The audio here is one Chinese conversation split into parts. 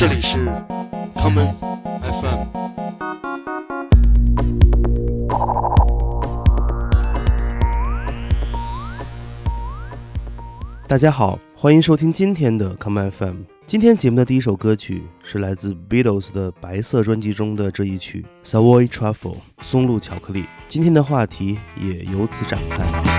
这里是 common FM。大家好，欢迎收听今天的 common FM。今天节目的第一首歌曲是来自 Beatles 的白色专辑中的这一曲 Savoy Truffle 松露巧克力。今天的话题也由此展开。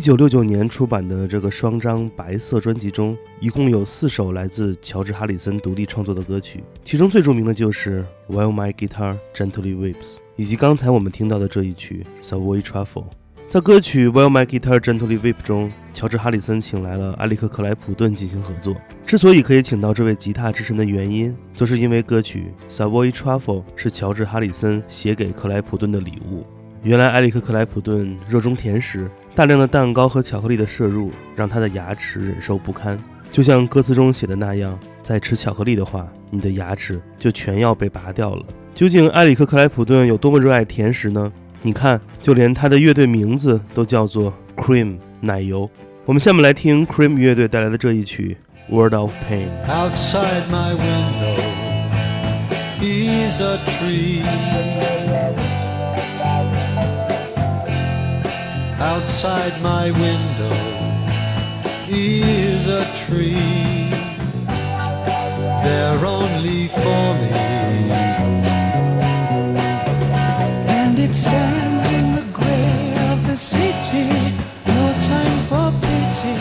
一九六九年出版的这个双张白色专辑中，一共有四首来自乔治·哈里森独立创作的歌曲，其中最著名的就是《While My Guitar Gently Weeps》，以及刚才我们听到的这一曲《Savoy Truffle》。在歌曲《While My Guitar Gently Weeps》中，乔治·哈里森请来了埃里克·克莱普顿进行合作。之所以可以请到这位吉他之神的原因，则是因为歌曲《Savoy Truffle》是乔治·哈里森写给克莱普顿的礼物。原来，埃里克·克莱普顿热衷甜食，大量的蛋糕和巧克力的摄入让他的牙齿忍受不堪。就像歌词中写的那样，再吃巧克力的话，你的牙齿就全要被拔掉了。究竟埃里克·克莱普顿有多么热爱甜食呢？你看，就连他的乐队名字都叫做 Cream 奶油。我们下面来听 Cream 乐队带来的这一曲《Word of Pain》。Outside my window is a tree. Outside my window is a tree. They're only for me. And it stands in the gray of the city. No time for pity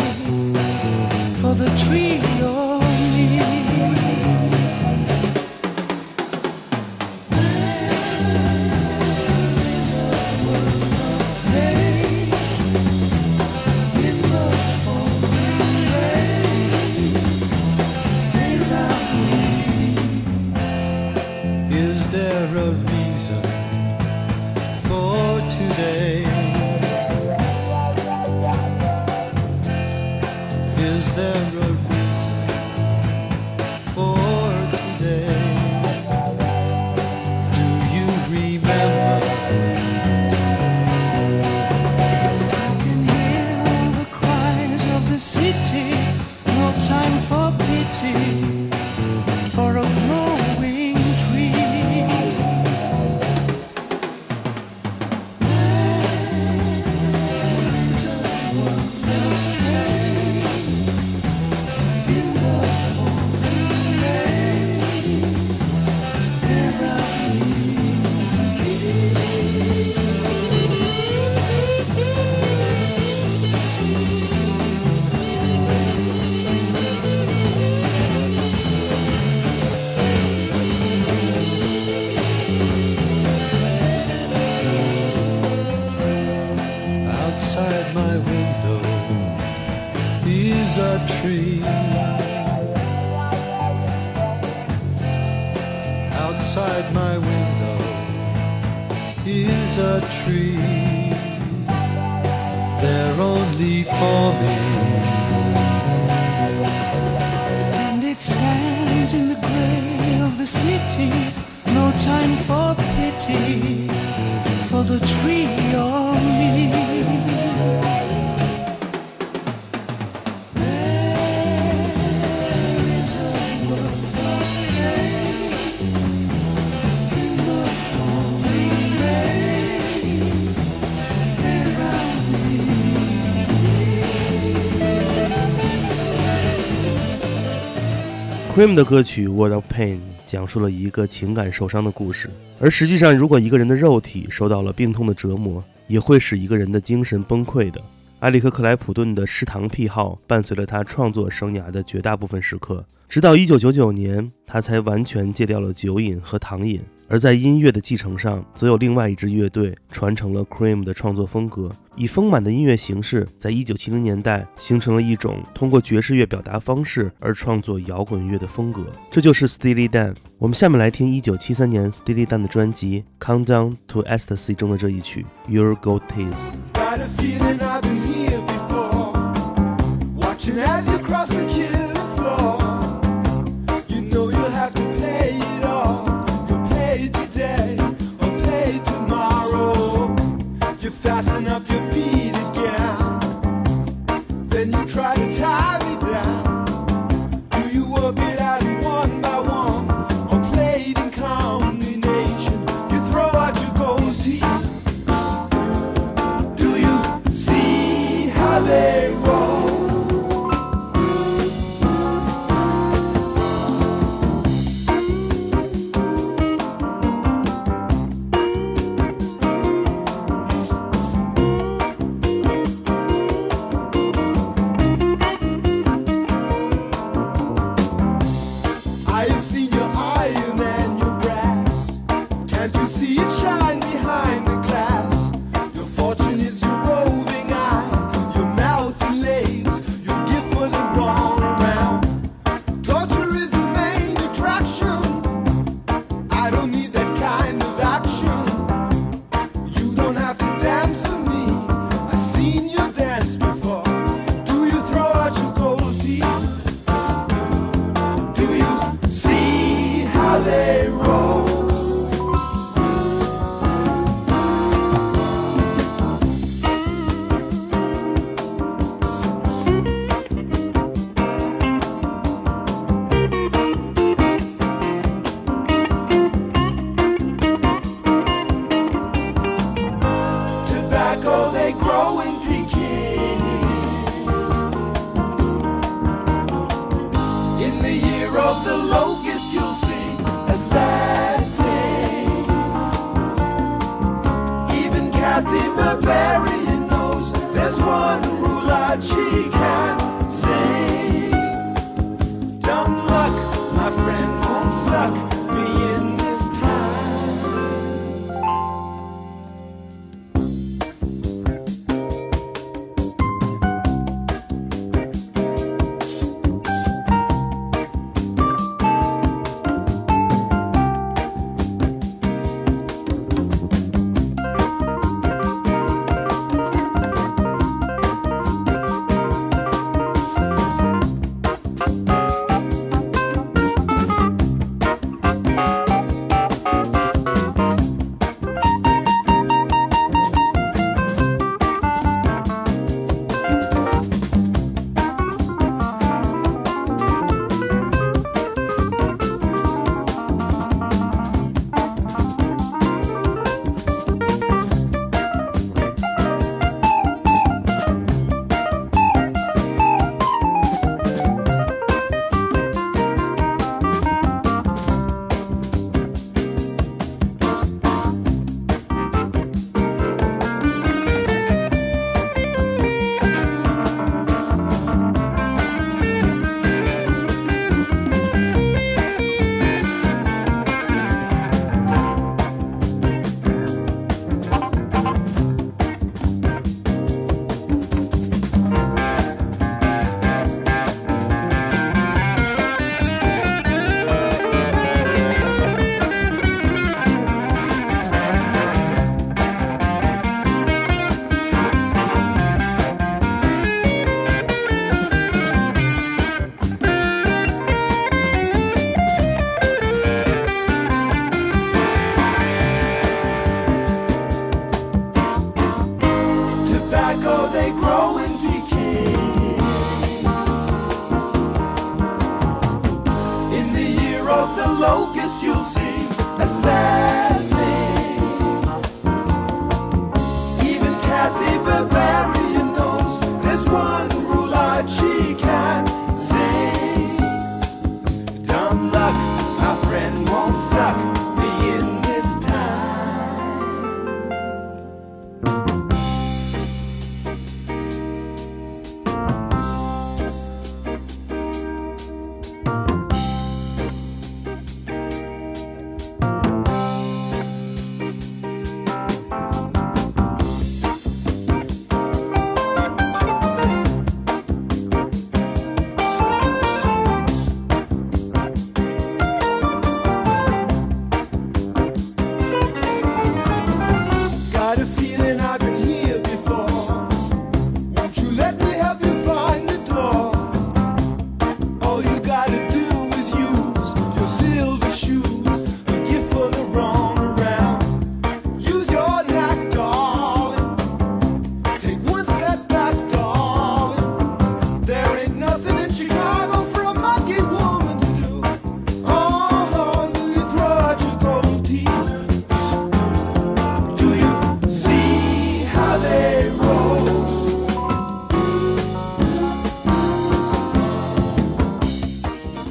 for the tree Is there a a tree. Outside my window is a tree. They're only for me. And it stands in the gray of the city. No time for pity for the tree Cream 的歌曲《Word of Pain》讲述了一个情感受伤的故事，而实际上，如果一个人的肉体受到了病痛的折磨，也会使一个人的精神崩溃的。埃里克·克莱普顿的嗜糖癖好伴随了他创作生涯的绝大部分时刻，直到1999年，他才完全戒掉了酒瘾和糖瘾。而在音乐的继承上，则有另外一支乐队传承了 Cream 的创作风格，以丰满的音乐形式，在1970年代形成了一种通过爵士乐表达方式而创作摇滚乐的风格，这就是 Steely Dan。我们下面来听1973年 Steely Dan 的专辑《Countdown to Ecstasy》中的这一曲《Your Gold Teeth》。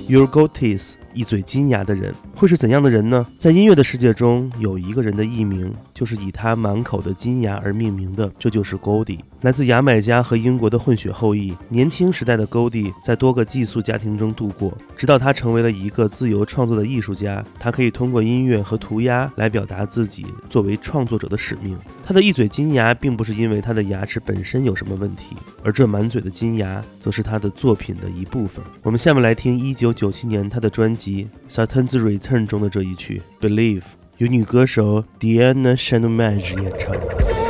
Your Goties 一嘴金牙的人会是怎样的人呢？在音乐的世界中，有一个人的艺名就是以他满口的金牙而命名的，这就是 Goldie。来自牙买加和英国的混血后裔，年轻时代的 Goldie 在多个寄宿家庭中度过，直到他成为了一个自由创作的艺术家。他可以通过音乐和涂鸦来表达自己作为创作者的使命。他的一嘴金牙，并不是因为他的牙齿本身有什么问题，而这满嘴的金牙，则是他的作品的一部分。我们下面来听1997年他的专辑《Satan's Return》中的这一曲《Believe》，由女歌手 Diana Chandomage 演唱。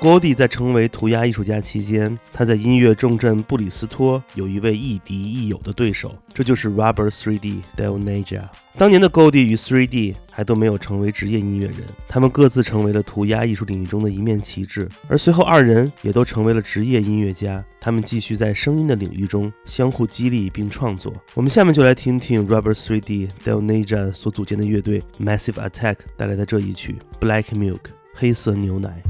Goldie 在成为涂鸦艺术家期间，他在音乐重镇布里斯托有一位亦敌亦友的对手，这就是 Robert 3D Del Naja。当年的 Goldie 与 3D 还都没有成为职业音乐人，他们各自成为了涂鸦艺术领域中的一面旗帜。而随后二人也都成为了职业音乐家，他们继续在声音的领域中相互激励并创作。我们下面就来听听 Robert 3D Del Naja 所组建的乐队 Massive Attack 带来的这一曲 Black Milk 黑色牛奶。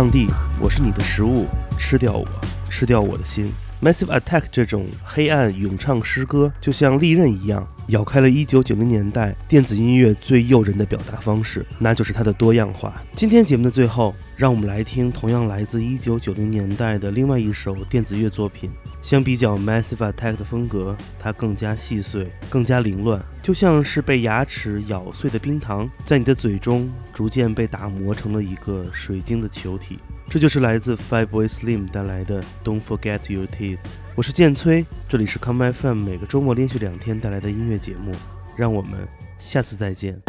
上帝，我是你的食物，吃掉我，吃掉我的心。Massive Attack 这种黑暗咏唱诗歌，就像利刃一样，咬开了1990年代电子音乐最诱人的表达方式，那就是它的多样化。今天节目的最后，让我们来听同样来自1990年代的另外一首电子乐作品。相比较 Massive Attack 的风格，它更加细碎，更加凌乱，就像是被牙齿咬碎的冰糖，在你的嘴中逐渐被打磨成了一个水晶的球体。这就是来自 Five Boys Slim 带来的 Don't Forget Your Teeth。我是剑崔，这里是 Come FM 每个周末连续两天带来的音乐节目，让我们下次再见。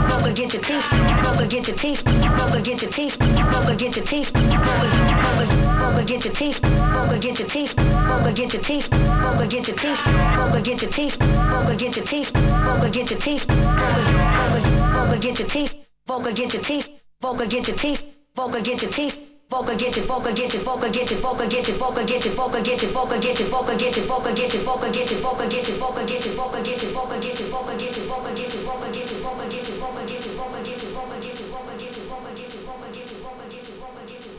Won't get your teeth, won't get your teeth, won't get your teeth, won't get your teeth, won't get your teeth, won't get your teeth, won't get your teeth, won't get your teeth, won't get your teeth, won't get your teeth, won't get your teeth, won't get your teeth, won't get your teeth, won't get your teeth, won't get your teeth. Vocal get it, vocal get it, vocal get it, vocal get it, vocal get it, vocal get it, vocal get it, vocal get it, vocal get it, vocal get it, vocal get it, vocal get it, vocal get it, vocal get it, vocal get it,